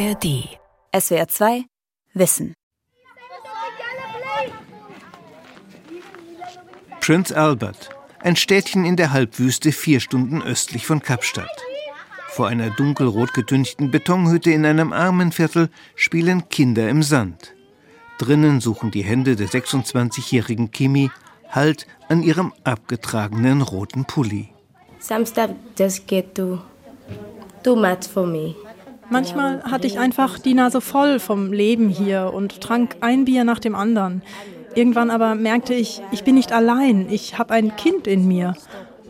ARD. SWR 2 Wissen. Prince Albert, ein Städtchen in der Halbwüste vier Stunden östlich von Kapstadt. Vor einer dunkelrot getünchten Betonhütte in einem Armenviertel spielen Kinder im Sand. Drinnen suchen die Hände der 26-jährigen Kimi Halt an ihrem abgetragenen roten Pulli. Some stuff just get too, too much for me. Manchmal hatte ich einfach die Nase voll vom Leben hier und trank ein Bier nach dem anderen. Irgendwann aber merkte ich, ich bin nicht allein, ich habe ein Kind in mir.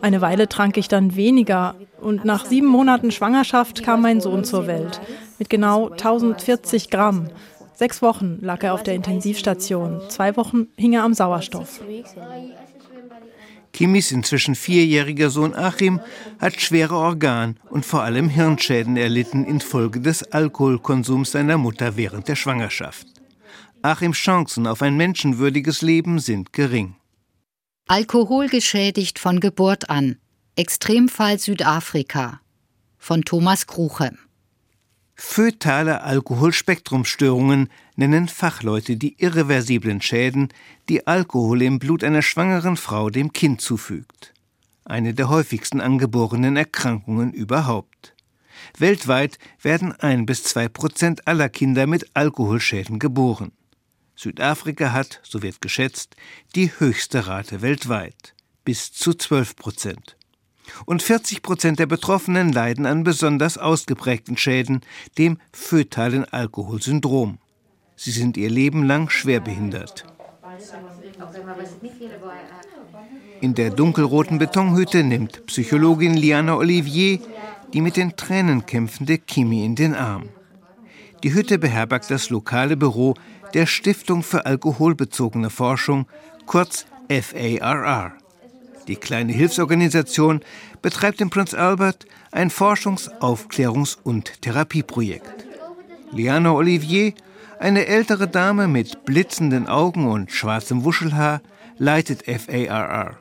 Eine Weile trank ich dann weniger und nach sieben Monaten Schwangerschaft kam mein Sohn zur Welt mit genau 1040 Gramm. Sechs Wochen lag er auf der Intensivstation, zwei Wochen hing er am Sauerstoff. Kimis inzwischen vierjähriger Sohn Achim hat schwere Organ- und vor allem Hirnschäden erlitten infolge des Alkoholkonsums seiner Mutter während der Schwangerschaft. Achims Chancen auf ein menschenwürdiges Leben sind gering. Alkoholgeschädigt von Geburt an. Extremfall Südafrika. Von Thomas Kruche. Fötale Alkoholspektrumstörungen nennen Fachleute die irreversiblen Schäden, die Alkohol im Blut einer schwangeren Frau dem Kind zufügt. Eine der häufigsten angeborenen Erkrankungen überhaupt. Weltweit werden ein bis zwei Prozent aller Kinder mit Alkoholschäden geboren. Südafrika hat, so wird geschätzt, die höchste Rate weltweit, bis zu 12 Prozent. Und 40 Prozent der Betroffenen leiden an besonders ausgeprägten Schäden, dem fötalen Alkoholsyndrom. Sie sind ihr Leben lang schwerbehindert. In der dunkelroten Betonhütte nimmt Psychologin Liana Olivier die mit den Tränen kämpfende Kimi in den Arm. Die Hütte beherbergt das lokale Büro der Stiftung für alkoholbezogene Forschung, kurz FARR. Die kleine Hilfsorganisation betreibt in Prince Albert ein Forschungs-, Aufklärungs- und Therapieprojekt. Liana Olivier, eine ältere Dame mit blitzenden Augen und schwarzem Wuschelhaar, leitet FARR.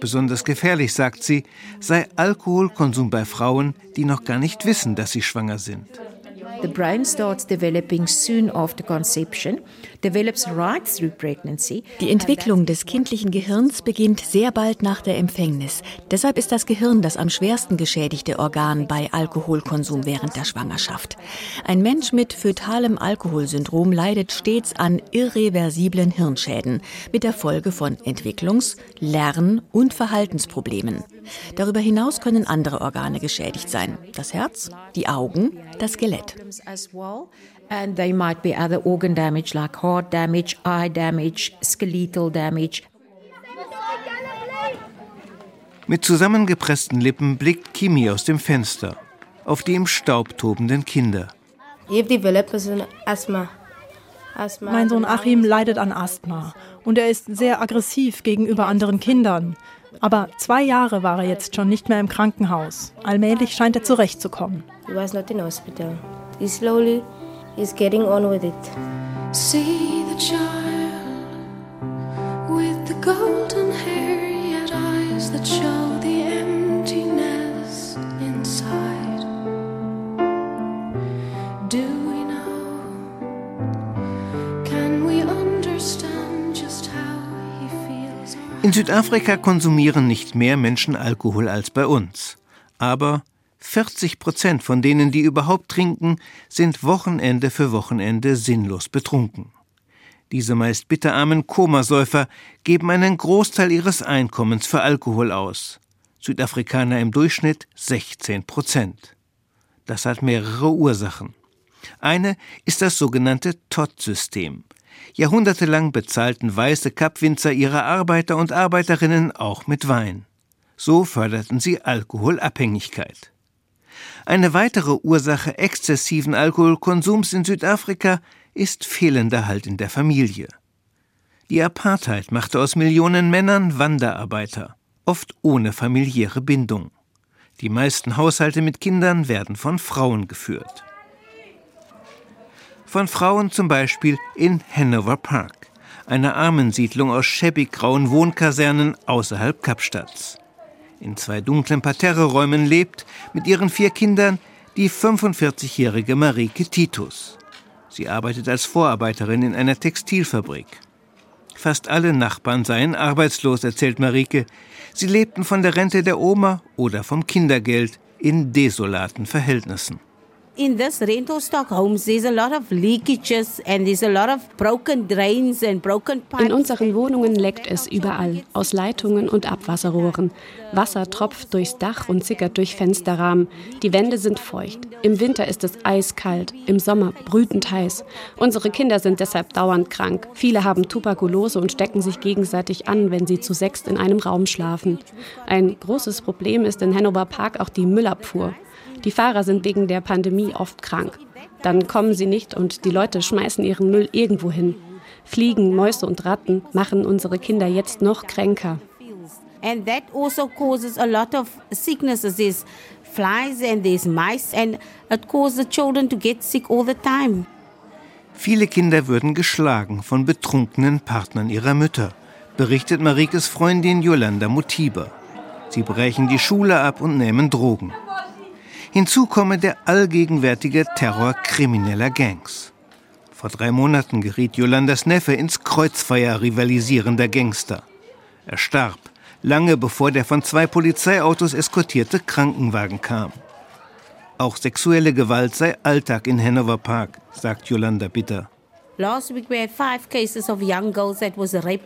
Besonders gefährlich, sagt sie, sei Alkoholkonsum bei Frauen, die noch gar nicht wissen, dass sie schwanger sind. The brain starts developing soon after conception, Die Entwicklung des kindlichen Gehirns beginnt sehr bald nach der Empfängnis. Deshalb ist das Gehirn das am schwersten geschädigte Organ bei Alkoholkonsum während der Schwangerschaft. Ein Mensch mit fötalem Alkoholsyndrom leidet stets an irreversiblen Hirnschäden mit der Folge von Entwicklungs-, Lern- und Verhaltensproblemen. Darüber hinaus können andere Organe geschädigt sein. Das Herz, die Augen, das Skelett. And they might be other organ damage like heart damage, eye damage, skeletal damage. Mit zusammengepressten Lippen blickt Kimi aus dem Fenster auf die im Staub tobenden Kinder. Mein Sohn Achim leidet an Asthma und er ist sehr aggressiv gegenüber anderen Kindern. Aber zwei Jahre war er jetzt schon nicht mehr im Krankenhaus. Allmählich scheint er zurechtzukommen. He was not in hospital. He slowly is getting on with it. See the child with the golden hair, yet eyes that show the emptiness inside. Do we know? Can we understand just how he feels? In Südafrika konsumieren nicht mehr Menschen Alkohol als bei uns. Aber 40 Prozent von denen, die überhaupt trinken, sind Wochenende für Wochenende sinnlos betrunken. Diese meist bitterarmen Komasäufer geben einen Großteil ihres Einkommens für Alkohol aus. Südafrikaner im Durchschnitt 16 Prozent. Das hat mehrere Ursachen. Eine ist das sogenannte TOT-System. Jahrhundertelang bezahlten weiße Kappwinzer ihre Arbeiter und Arbeiterinnen auch mit Wein. So förderten sie Alkoholabhängigkeit. Eine weitere Ursache exzessiven Alkoholkonsums in Südafrika ist fehlender Halt in der Familie. Die Apartheid machte aus Millionen Männern Wanderarbeiter, oft ohne familiäre Bindung. Die meisten Haushalte mit Kindern werden von Frauen geführt. Von Frauen zum Beispiel in Hanover Park, einer Armensiedlung aus schäbig grauen Wohnkasernen außerhalb Kapstadts. In zwei dunklen Parterreräumen lebt mit ihren vier Kindern die 45-jährige Marike Titus. Sie arbeitet als Vorarbeiterin in einer Textilfabrik. Fast alle Nachbarn seien arbeitslos, erzählt Marike. Sie lebten von der Rente der Oma oder vom Kindergeld in desolaten Verhältnissen. In this rental stock homes, there's a lot of leakages and there's a lot of broken drains and broken pipes. In unseren Wohnungen leckt es überall, aus Leitungen und Abwasserrohren. Wasser tropft durchs Dach und sickert durch Fensterrahmen. Die Wände sind feucht. Im Winter ist es eiskalt, im Sommer brütend heiß. Unsere Kinder sind deshalb dauernd krank. Viele haben Tuberkulose und stecken sich gegenseitig an, wenn sie zu sechst in einem Raum schlafen. Ein großes Problem ist in Hanover Park auch die Müllabfuhr. Die Fahrer sind wegen der Pandemie oft krank. Dann kommen sie nicht und die Leute schmeißen ihren Müll irgendwo hin. Fliegen, Mäuse und Ratten machen unsere Kinder jetzt noch kränker. And that also causes a lot of sicknesses. There's flies and there's mice and it causes the children to get sick all the time. Viele Kinder würden geschlagen von betrunkenen Partnern ihrer Mütter, berichtet Marikes Freundin Yolanda Mutiba. Sie brechen die Schule ab und nehmen Drogen. Hinzu komme der allgegenwärtige Terror krimineller Gangs. Vor drei Monaten geriet Jolandas Neffe ins Kreuzfeuer rivalisierender Gangster. Er starb, lange bevor der von zwei Polizeiautos eskortierte Krankenwagen kam. Auch sexuelle Gewalt sei Alltag in Hanover Park, sagt Yolanda bitter.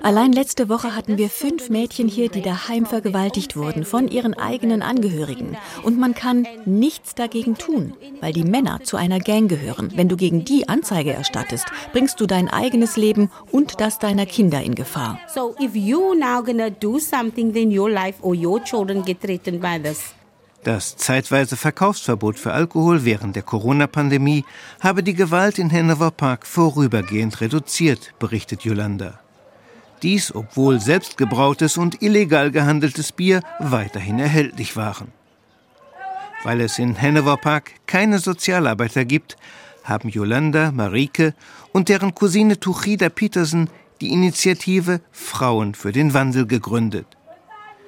Allein letzte Woche hatten wir fünf Mädchen hier, die daheim vergewaltigt wurden von ihren eigenen Angehörigen. Und man kann nichts dagegen tun, weil die Männer zu einer Gang gehören. Wenn du gegen die Anzeige erstattest, bringst du dein eigenes Leben und das deiner Kinder in Gefahr. So if you now gonna do something, then your life or your children get threatened by this. Das zeitweise Verkaufsverbot für Alkohol während der Corona-Pandemie habe die Gewalt in Hanover Park vorübergehend reduziert, berichtet Yolanda. Dies, obwohl selbstgebrautes und illegal gehandeltes Bier weiterhin erhältlich waren. Weil es in Hanover Park keine Sozialarbeiter gibt, haben Yolanda, Marike und deren Cousine Tuchida Petersen die Initiative Frauen für den Wandel gegründet.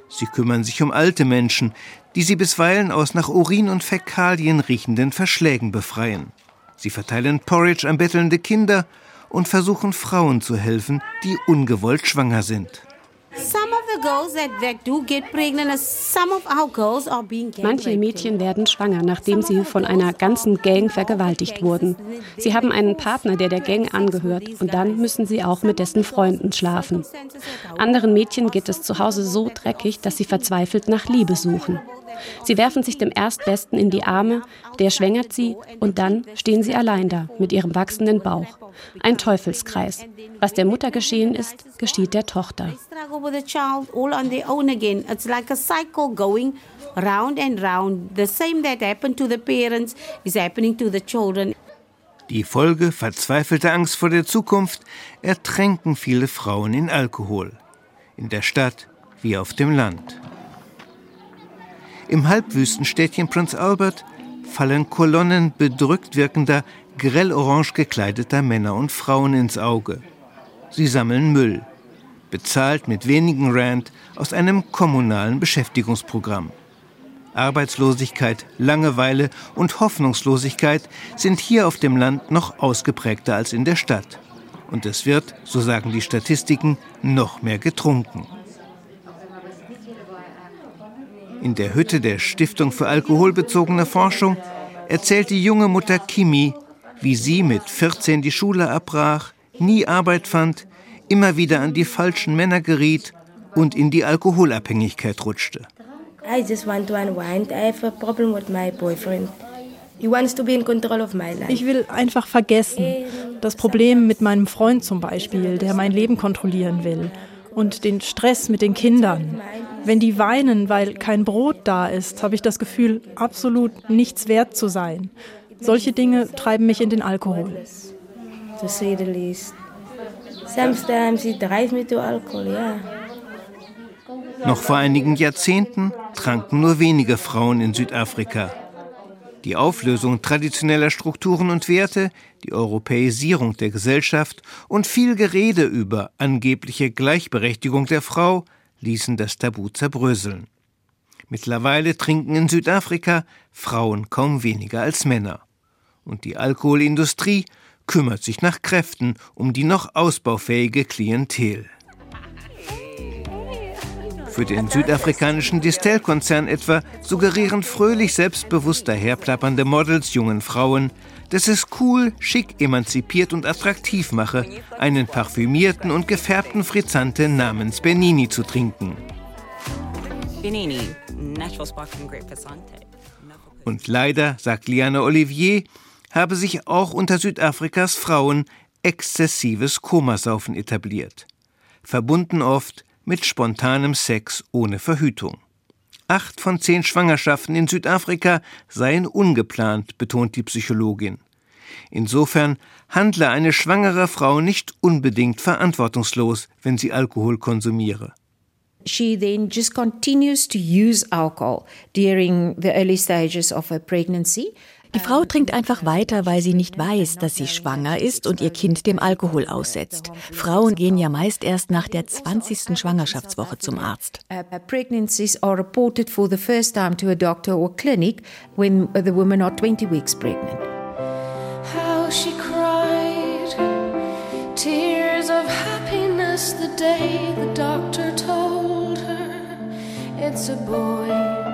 Sie kümmern sich um alte Menschen, die sie bisweilen aus nach Urin und Fäkalien riechenden Verschlägen befreien. Sie verteilen Porridge an bettelnde Kinder und versuchen Frauen zu helfen, die ungewollt schwanger sind. Manche Mädchen werden schwanger, nachdem sie von einer ganzen Gang vergewaltigt wurden. Sie haben einen Partner, der der Gang angehört, und dann müssen sie auch mit dessen Freunden schlafen. Anderen Mädchen geht es zu Hause so dreckig, dass sie verzweifelt nach Liebe suchen. Sie werfen sich dem Erstbesten in die Arme, der schwängert sie und dann stehen sie allein da mit ihrem wachsenden Bauch. Ein Teufelskreis. Was der Mutter geschehen ist, geschieht der Tochter. round and round. The same that happened to the parents is happening to the children. Die Folge verzweifelter Angst vor der Zukunft ertränken viele Frauen in Alkohol. In der Stadt wie auf dem Land. Im Halbwüstenstädtchen Prince Albert fallen Kolonnen bedrückt wirkender, grell orange gekleideter Männer und Frauen ins Auge. Sie sammeln Müll, bezahlt mit wenigen Rand aus einem kommunalen Beschäftigungsprogramm. Arbeitslosigkeit, Langeweile und Hoffnungslosigkeit sind hier auf dem Land noch ausgeprägter als in der Stadt. Und es wird, so sagen die Statistiken, noch mehr getrunken. In der Hütte der Stiftung für alkoholbezogene Forschung erzählt die junge Mutter Kimi, wie sie mit 14 die Schule abbrach, nie Arbeit fand, immer wieder an die falschen Männer geriet und in die Alkoholabhängigkeit rutschte. I just want to unwind. I have a problem with my boyfriend. He wants to be in control of my life. Ich will einfach vergessen. Das Problem mit meinem Freund zum Beispiel, der mein Leben kontrollieren will. Und den Stress mit den Kindern. Wenn die weinen, weil kein Brot da ist, habe ich das Gefühl, absolut nichts wert zu sein. Solche Dinge treiben mich in den Alkohol. To say the least. Sometimes it drives me to alcohol, yeah. Noch vor einigen Jahrzehnten tranken nur wenige Frauen in Südafrika. Die Auflösung traditioneller Strukturen und Werte, die Europäisierung der Gesellschaft und viel Gerede über angebliche Gleichberechtigung der Frau ließen das Tabu zerbröseln. Mittlerweile trinken in Südafrika Frauen kaum weniger als Männer. Und die Alkoholindustrie kümmert sich nach Kräften um die noch ausbaufähige Klientel. Für den südafrikanischen Distell-Konzern etwa suggerieren fröhlich selbstbewusst daherplappernde Models jungen Frauen, dass es cool, schick, emanzipiert und attraktiv mache, einen parfümierten und gefärbten Frizzante namens Benini zu trinken. Benini, natural sparkling grape Frizzante. Und leider, sagt Liane Olivier, habe sich auch unter Südafrikas Frauen exzessives Komasaufen etabliert. Verbunden oft mit spontanem Sex ohne Verhütung. Acht von zehn Schwangerschaften in Südafrika seien ungeplant, betont die Psychologin. Insofern handle eine schwangere Frau nicht unbedingt verantwortungslos, wenn sie Alkohol konsumiere. She then just continues to use alcohol during the early stages of her pregnancy. Die Frau trinkt einfach weiter, weil sie nicht weiß, dass sie schwanger ist und ihr Kind dem Alkohol aussetzt. Frauen gehen ja meist erst nach der 20. Schwangerschaftswoche zum Arzt. Uh, pregnancies are reported for the first time to a doctor or clinic when the women are 20 weeks pregnant. How she cried tears of happiness the day the doctor told her it's a boy.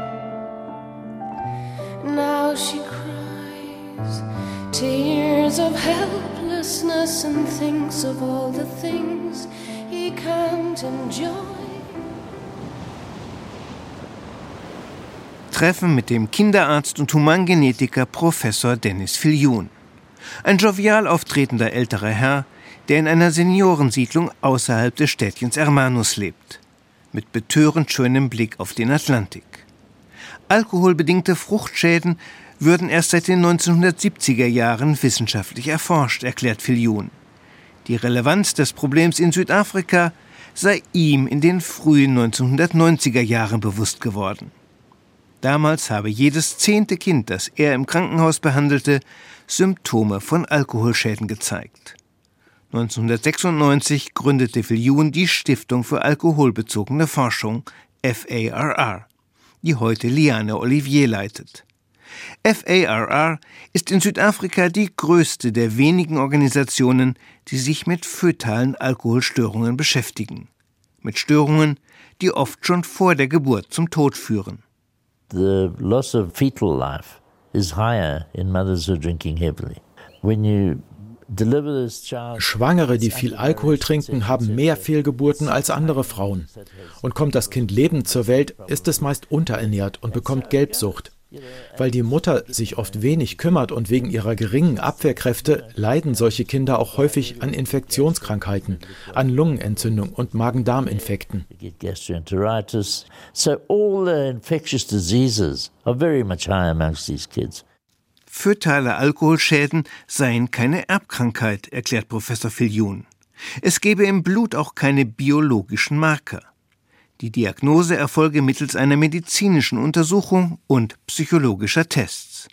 Tears of helplessness and thinks of all the things he can't enjoy. Treffen mit dem Kinderarzt und Humangenetiker Professor Dennis Filjun. Ein jovial auftretender älterer Herr, der in einer Seniorensiedlung außerhalb des Städtchens Hermanus lebt. Mit betörend schönem Blick auf den Atlantik. Alkoholbedingte Fruchtschäden würden erst seit den 1970er Jahren wissenschaftlich erforscht, erklärt Filjun. Die Relevanz des Problems in Südafrika sei ihm in den frühen 1990er Jahren bewusst geworden. Damals habe jedes zehnte Kind, das er im Krankenhaus behandelte, Symptome von Alkoholschäden gezeigt. 1996 gründete Filjun die Stiftung für alkoholbezogene Forschung, FARR, die heute Liane Olivier leitet. FARR ist in Südafrika die größte der wenigen Organisationen, die sich mit fötalen Alkoholstörungen beschäftigen. Mit Störungen, die oft schon vor der Geburt zum Tod führen. The loss of fetal life is higher in mothers who are drinking heavily. When you Schwangere, die viel Alkohol trinken, haben mehr Fehlgeburten als andere Frauen. Und kommt das Kind lebend zur Welt, ist es meist unterernährt und bekommt Gelbsucht. Weil die Mutter sich oft wenig kümmert und wegen ihrer geringen Abwehrkräfte leiden solche Kinder auch häufig an Infektionskrankheiten, an Lungenentzündung und Magen-Darm-Infekten. Fötale Alkoholschäden seien keine Erbkrankheit, erklärt Professor Filjun. Es gebe im Blut auch keine biologischen Marker. Die Diagnose erfolge mittels einer medizinischen Untersuchung und psychologischer Tests.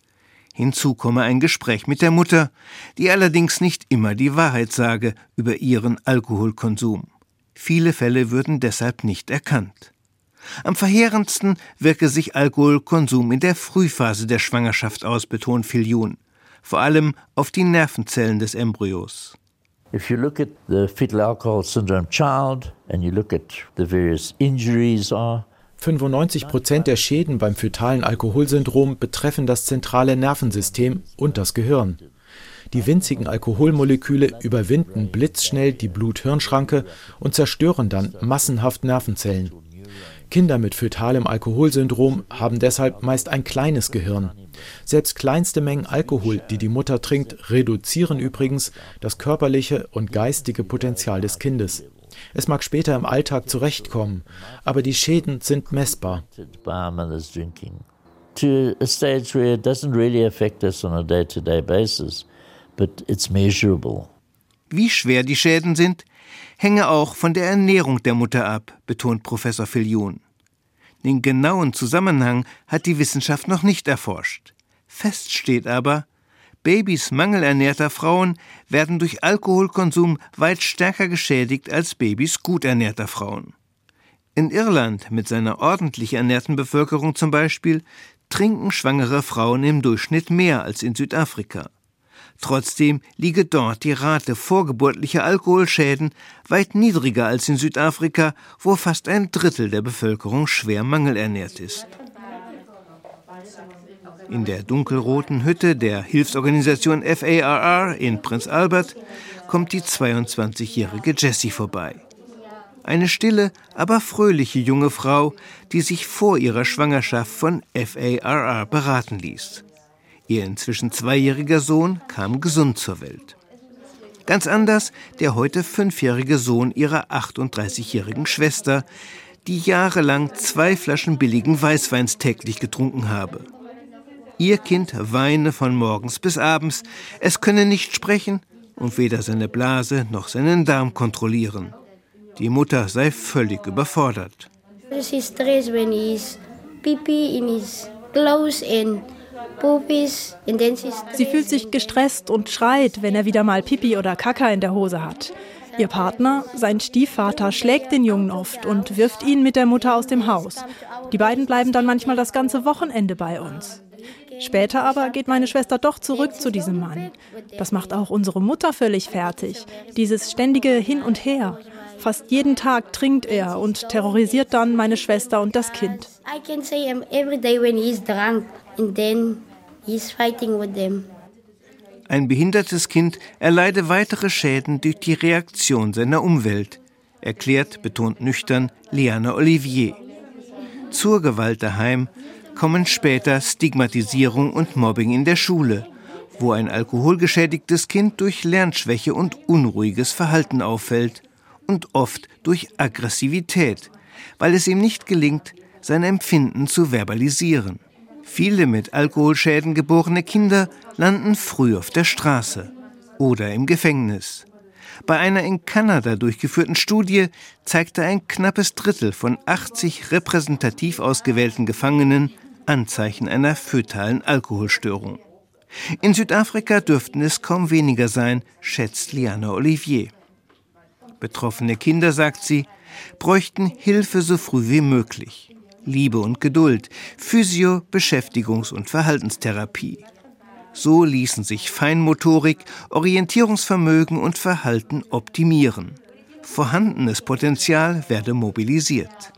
Hinzu komme ein Gespräch mit der Mutter, die allerdings nicht immer die Wahrheit sage über ihren Alkoholkonsum. Viele Fälle würden deshalb nicht erkannt. Am verheerendsten wirke sich Alkoholkonsum in der Frühphase der Schwangerschaft aus, betont Filjun, vor allem auf die Nervenzellen des Embryos. If you look at the fetal alcohol syndrome child and you look at the various injuries are 95 Prozent der Schäden beim fötalen Alkoholsyndrom betreffen das zentrale Nervensystem und das Gehirn. Die winzigen Alkoholmoleküle überwinden blitzschnell die Blut-Hirn-Schranke und zerstören dann massenhaft Nervenzellen. Kinder mit fötalem Alkoholsyndrom haben deshalb meist ein kleines Gehirn. Selbst kleinste Mengen Alkohol, die die Mutter trinkt, reduzieren übrigens das körperliche und geistige Potenzial des Kindes. Es mag später im Alltag zurechtkommen, aber die Schäden sind messbar. To a stage where it doesn't really affect us on a day-to-day basis, but it's measurable. Wie schwer die Schäden sind, hänge auch von der Ernährung der Mutter ab, betont Professor Filjun. Den genauen Zusammenhang hat die Wissenschaft noch nicht erforscht. Fest steht aber, Babys mangelernährter Frauen werden durch Alkoholkonsum weit stärker geschädigt als Babys gut ernährter Frauen. In Irland mit seiner ordentlich ernährten Bevölkerung zum Beispiel trinken schwangere Frauen im Durchschnitt mehr als in Südafrika. Trotzdem liege dort die Rate vorgeburtlicher Alkoholschäden weit niedriger als in Südafrika, wo fast ein Drittel der Bevölkerung schwer mangelernährt ist. In der dunkelroten Hütte der Hilfsorganisation FARR in Prinz Albert kommt die 22-jährige Jessie vorbei. Eine stille, aber fröhliche junge Frau, die sich vor ihrer Schwangerschaft von FARR beraten ließ. Ihr inzwischen zweijähriger Sohn kam gesund zur Welt. Ganz anders der heute fünfjährige Sohn ihrer 38-jährigen Schwester, die jahrelang zwei Flaschen billigen Weißweins täglich getrunken habe. Ihr Kind weine von morgens bis abends, es könne nicht sprechen und weder seine Blase noch seinen Darm kontrollieren. Die Mutter sei völlig überfordert. She stress when he's pipi in his clothes and Sie fühlt sich gestresst und schreit, wenn er wieder mal Pipi oder Kaka in der Hose hat. Ihr Partner, sein Stiefvater, schlägt den Jungen oft und wirft ihn mit der Mutter aus dem Haus. Die beiden bleiben dann manchmal das ganze Wochenende bei uns. Später aber geht meine Schwester doch zurück zu diesem Mann. Das macht auch unsere Mutter völlig fertig. Dieses ständige Hin und Her. Fast jeden Tag trinkt er und terrorisiert dann meine Schwester und das Kind. I can see him every day when he's drunk and then he's fighting with them. Ein behindertes Kind erleide weitere Schäden durch die Reaktion seiner Umwelt, erklärt betont nüchtern Liana Olivier. Zur Gewalt daheim kommen später Stigmatisierung und Mobbing in der Schule, wo ein alkoholgeschädigtes Kind durch Lernschwäche und unruhiges Verhalten auffällt und oft durch Aggressivität, weil es ihm nicht gelingt, sein Empfinden zu verbalisieren. Viele mit Alkoholschäden geborene Kinder landen früh auf der Straße oder im Gefängnis. Bei einer in Kanada durchgeführten Studie zeigte ein knappes Drittel von 80 repräsentativ ausgewählten Gefangenen Anzeichen einer fötalen Alkoholstörung. In Südafrika dürften es kaum weniger sein, schätzt Liana Olivier. Betroffene Kinder, sagt sie, bräuchten Hilfe so früh wie möglich. Liebe und Geduld, Physio-, Beschäftigungs- und Verhaltenstherapie. So ließen sich Feinmotorik, Orientierungsvermögen und Verhalten optimieren. Vorhandenes Potenzial werde mobilisiert.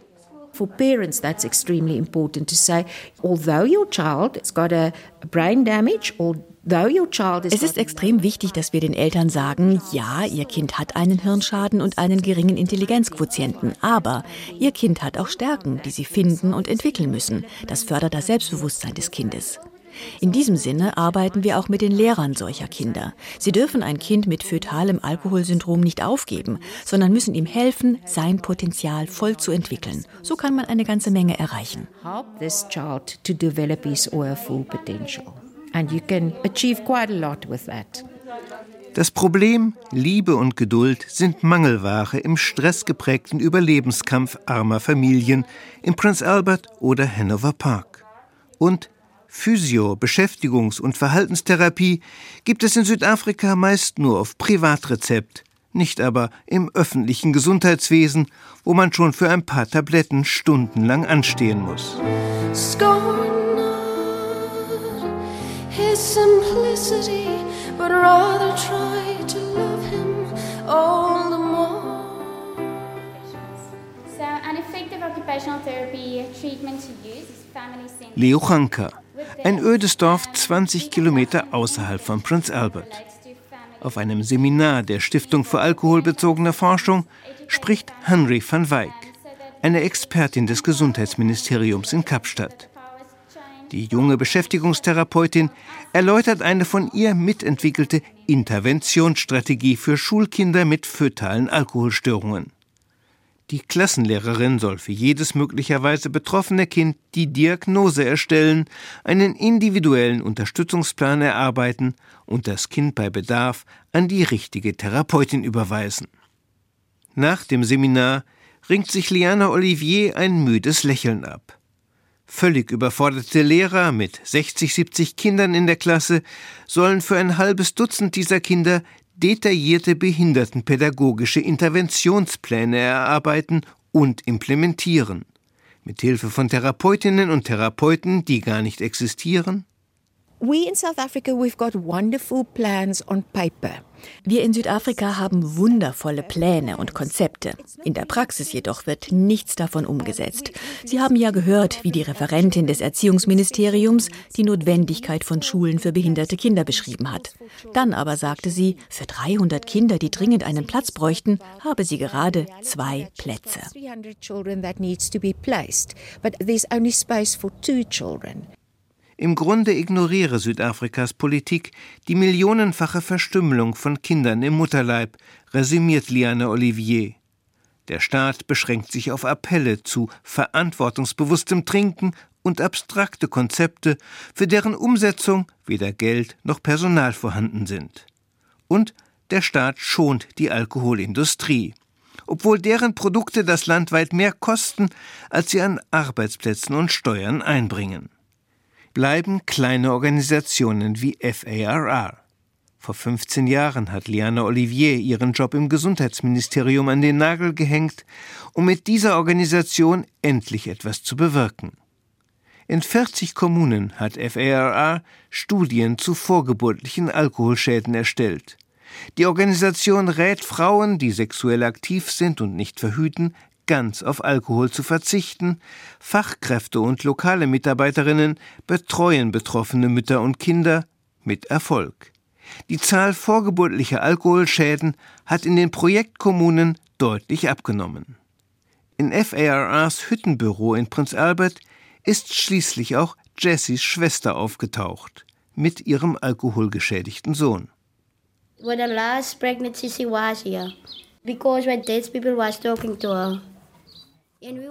For parents, that's extremely important to say, although your child has got a brain damage, is Es ist extrem wichtig, dass wir den Eltern sagen, ja, ihr Kind hat einen Hirnschaden und einen geringen Intelligenzquotienten, aber ihr Kind hat auch Stärken, die sie finden und entwickeln müssen. Das fördert das Selbstbewusstsein des Kindes. In diesem Sinne arbeiten wir auch mit den Lehrern solcher Kinder. Sie dürfen ein Kind mit fötalem Alkoholsyndrom nicht aufgeben, sondern müssen ihm helfen, sein Potenzial voll zu entwickeln. So kann man eine ganze Menge erreichen. help this child to develop his or full potential. And you can achieve quite a lot with that. Das Problem Liebe und Geduld sind Mangelware im stressgeprägten Überlebenskampf armer Familien in Prince Albert oder Hanover Park. Und Physio-, Beschäftigungs- und Verhaltenstherapie gibt es in Südafrika meist nur auf Privatrezept, nicht aber im öffentlichen Gesundheitswesen, wo man schon für ein paar Tabletten stundenlang anstehen muss. Scorn simplicity, but rather try to love him all the more. So, an effective occupational therapy treatment to use is family centered. Leochanka, ein ödes Dorf 20 Kilometer außerhalb von Prince Albert. Auf einem Seminar der Stiftung für alkoholbezogene Forschung spricht Henry van Wyk, eine Expertin des Gesundheitsministeriums in Kapstadt. Die junge Beschäftigungstherapeutin erläutert eine von ihr mitentwickelte Interventionsstrategie für Schulkinder mit fötalen Alkoholstörungen. Die Klassenlehrerin soll für jedes möglicherweise betroffene Kind die Diagnose erstellen, einen individuellen Unterstützungsplan erarbeiten und das Kind bei Bedarf an die richtige Therapeutin überweisen. Nach dem Seminar ringt sich Liana Olivier ein müdes Lächeln ab. Völlig überforderte Lehrer mit 60, 70 Kindern in der Klasse sollen für ein halbes Dutzend dieser Kinder detaillierte behindertenpädagogische Interventionspläne erarbeiten und implementieren. Mit Hilfe von Therapeutinnen und Therapeuten, die gar nicht existieren? We in South Africa, we've got wonderful plans on paper. Wir in Südafrika haben wundervolle Pläne und Konzepte. In der Praxis jedoch wird nichts davon umgesetzt. Sie haben ja gehört, wie die Referentin des Erziehungsministeriums die Notwendigkeit von Schulen für behinderte Kinder beschrieben hat. Dann aber sagte sie, für 300 Kinder, die dringend einen Platz bräuchten, habe sie gerade zwei Plätze. Im Grunde ignoriere Südafrikas Politik die millionenfache Verstümmelung von Kindern im Mutterleib, resümiert Liane Olivier. Der Staat beschränkt sich auf Appelle zu verantwortungsbewusstem Trinken und abstrakte Konzepte, für deren Umsetzung weder Geld noch Personal vorhanden sind. Und der Staat schont die Alkoholindustrie, obwohl deren Produkte das Land weit mehr kosten, als sie an Arbeitsplätzen und Steuern einbringen bleiben kleine Organisationen wie FARR. Vor 15 Jahren hat Liana Olivier ihren Job im Gesundheitsministerium an den Nagel gehängt, um mit dieser Organisation endlich etwas zu bewirken. In 40 Kommunen hat FARR Studien zu vorgeburtlichen Alkoholschäden erstellt. Die Organisation rät Frauen, die sexuell aktiv sind und nicht verhüten, ganz auf Alkohol zu verzichten. Fachkräfte und lokale Mitarbeiterinnen betreuen betroffene Mütter und Kinder mit Erfolg. Die Zahl vorgeburtlicher Alkoholschäden hat in den Projektkommunen deutlich abgenommen. In FARRs Hüttenbüro in Prinz Albert ist schließlich auch Jessys Schwester aufgetaucht mit ihrem alkoholgeschädigten Sohn. When the last pregnancy she was here, because when dead people was talking to her.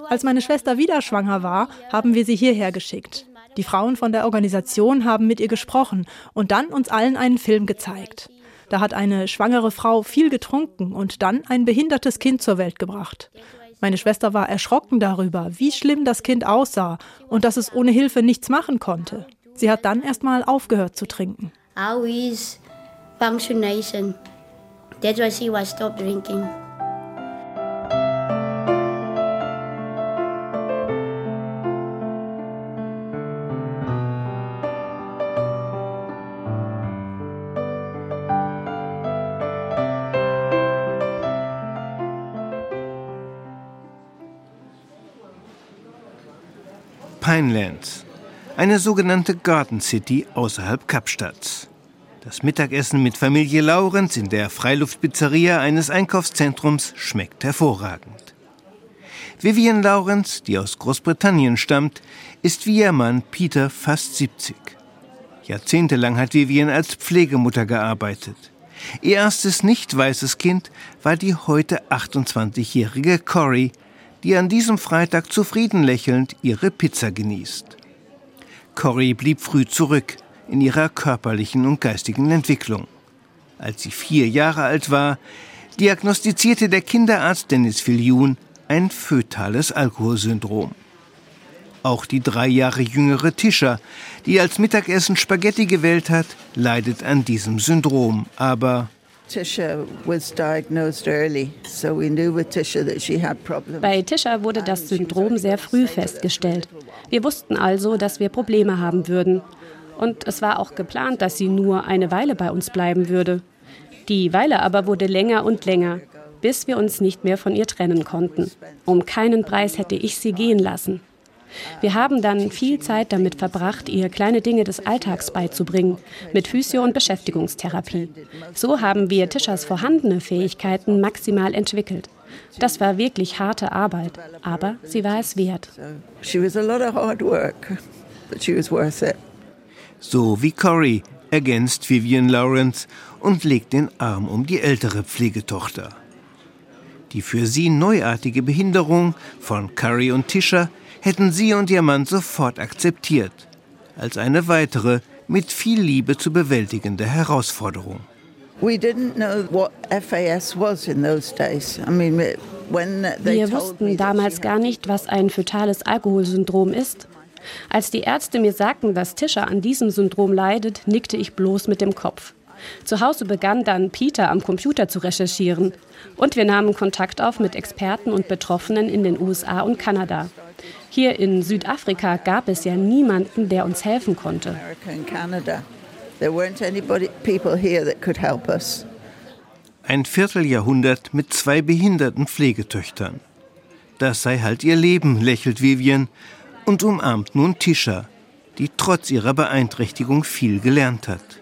Als meine Schwester wieder schwanger war, haben wir sie hierher geschickt. Die Frauen von der Organisation haben mit ihr gesprochen und dann uns allen einen Film gezeigt. Da hat eine schwangere Frau viel getrunken und dann ein behindertes Kind zur Welt gebracht. Meine Schwester war erschrocken darüber, wie schlimm das Kind aussah und dass es ohne Hilfe nichts machen konnte. Sie hat dann erst mal aufgehört zu trinken. How is functionation? That's why she was stopped drinking. Pinelands, eine sogenannte Garden City außerhalb Kapstadts. Das Mittagessen mit Familie Laurenz in der Freiluftpizzeria eines Einkaufszentrums schmeckt hervorragend. Vivian Laurenz, die aus Großbritannien stammt, ist wie ihr Mann Peter fast 70. Jahrzehntelang hat Vivian als Pflegemutter gearbeitet. Ihr erstes nicht weißes Kind war die heute 28-jährige Cory, die an diesem Freitag zufrieden lächelnd ihre Pizza genießt. Cory blieb früh zurück in ihrer körperlichen und geistigen Entwicklung. Als sie vier Jahre alt war, diagnostizierte der Kinderarzt Dennis Filiun ein fötales Alkoholsyndrom. Auch die drei Jahre jüngere Tisha, die als Mittagessen Spaghetti gewählt hat, leidet an diesem Syndrom, aber bei Tisha wurde das Syndrom sehr früh festgestellt. Wir wussten also, dass wir Probleme haben würden. Und es war auch geplant, dass sie nur eine Weile bei uns bleiben würde. Die Weile aber wurde länger und länger, bis wir uns nicht mehr von ihr trennen konnten. Um keinen Preis hätte ich sie gehen lassen. Wir haben dann viel Zeit damit verbracht, ihr kleine Dinge des Alltags beizubringen, mit Physio- und Beschäftigungstherapie. So haben wir Tischers vorhandene Fähigkeiten maximal entwickelt. Das war wirklich harte Arbeit, aber sie war es wert. So wie Cory, ergänzt Vivian Lawrence und legt den Arm um die ältere Pflegetochter. Die für sie neuartige Behinderung von Curry und Tischer hätten sie und ihr Mann sofort akzeptiert, als eine weitere, mit viel Liebe zu bewältigende Herausforderung. Wir wussten damals gar nicht, was ein fötales Alkoholsyndrom ist. Als die Ärzte mir sagten, dass Tisha an diesem Syndrom leidet, nickte ich bloß mit dem Kopf. Zu Hause begann dann Peter am Computer zu recherchieren. Und wir nahmen Kontakt auf mit Experten und Betroffenen in den USA und Kanada. Hier in Südafrika gab es ja niemanden, der uns helfen konnte. Ein Vierteljahrhundert mit zwei behinderten Pflegetöchtern. Das sei halt ihr Leben, lächelt Vivian und umarmt nun Tisha, die trotz ihrer Beeinträchtigung viel gelernt hat.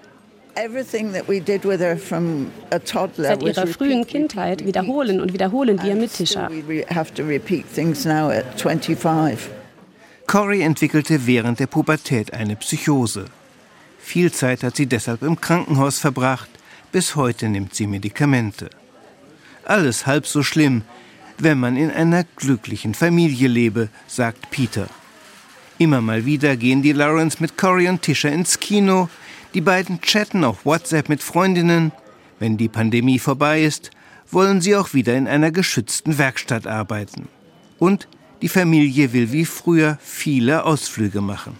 Seit ihrer frühen Kindheit wiederholen und wiederholen wir mit Tisha. Cory entwickelte während der Pubertät eine Psychose. Viel Zeit hat sie deshalb im Krankenhaus verbracht. Bis heute nimmt sie Medikamente. Alles halb so schlimm, wenn man in einer glücklichen Familie lebe, sagt Peter. Immer mal wieder gehen die Lawrence mit Cory und Tisha ins Kino. Die beiden chatten auf WhatsApp mit Freundinnen. Wenn die Pandemie vorbei ist, wollen sie auch wieder in einer geschützten Werkstatt arbeiten. Und die Familie will wie früher viele Ausflüge machen.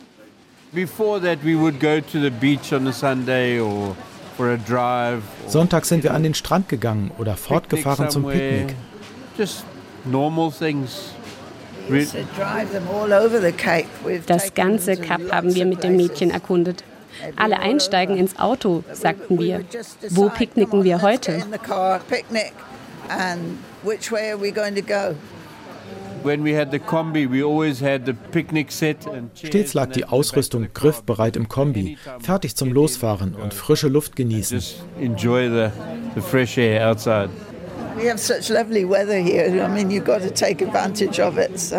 Sonntags sind wir an den Strand gegangen oder fortgefahren zum Picknick. Just normal things. Das ganze Kap haben wir mit dem Mädchen erkundet. Alle einsteigen ins Auto, sagten wir. Wo picknicken wir heute? Stets lag die Ausrüstung griffbereit im Kombi, fertig zum Losfahren und frische Luft genießen.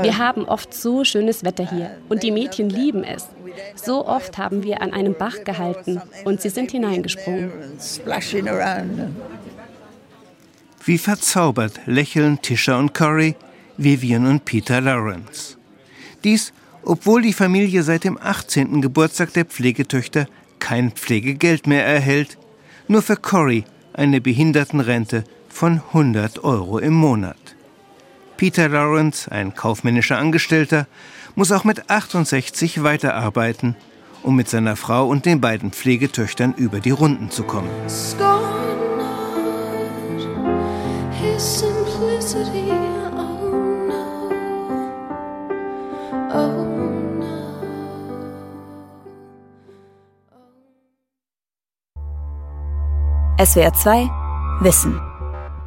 Wir haben oft so schönes Wetter hier und die Mädchen lieben es. So oft haben wir an einem Bach gehalten und sie sind hineingesprungen. Wie verzaubert lächeln Tisha und Cory, Vivian und Peter Lawrence. Dies, obwohl die Familie seit dem 18. Geburtstag der Pflegetöchter kein Pflegegeld mehr erhält, nur für Cory eine Behindertenrente von 100 Euro im Monat. Peter Lawrence, ein kaufmännischer Angestellter, muss auch mit 68 weiterarbeiten, um mit seiner Frau und den beiden Pflegetöchtern über die Runden zu kommen. SWR 2 Wissen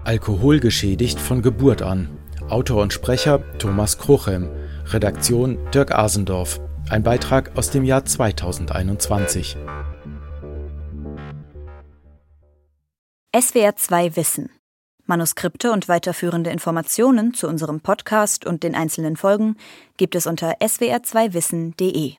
Alkoholgeschädigt von Geburt an. Autor und Sprecher Thomas Krochem. Redaktion Dirk Asendorf. Ein Beitrag aus dem Jahr 2021. SWR 2 Wissen. Manuskripte und weiterführende Informationen zu unserem Podcast und den einzelnen Folgen gibt es unter swr2wissen.de.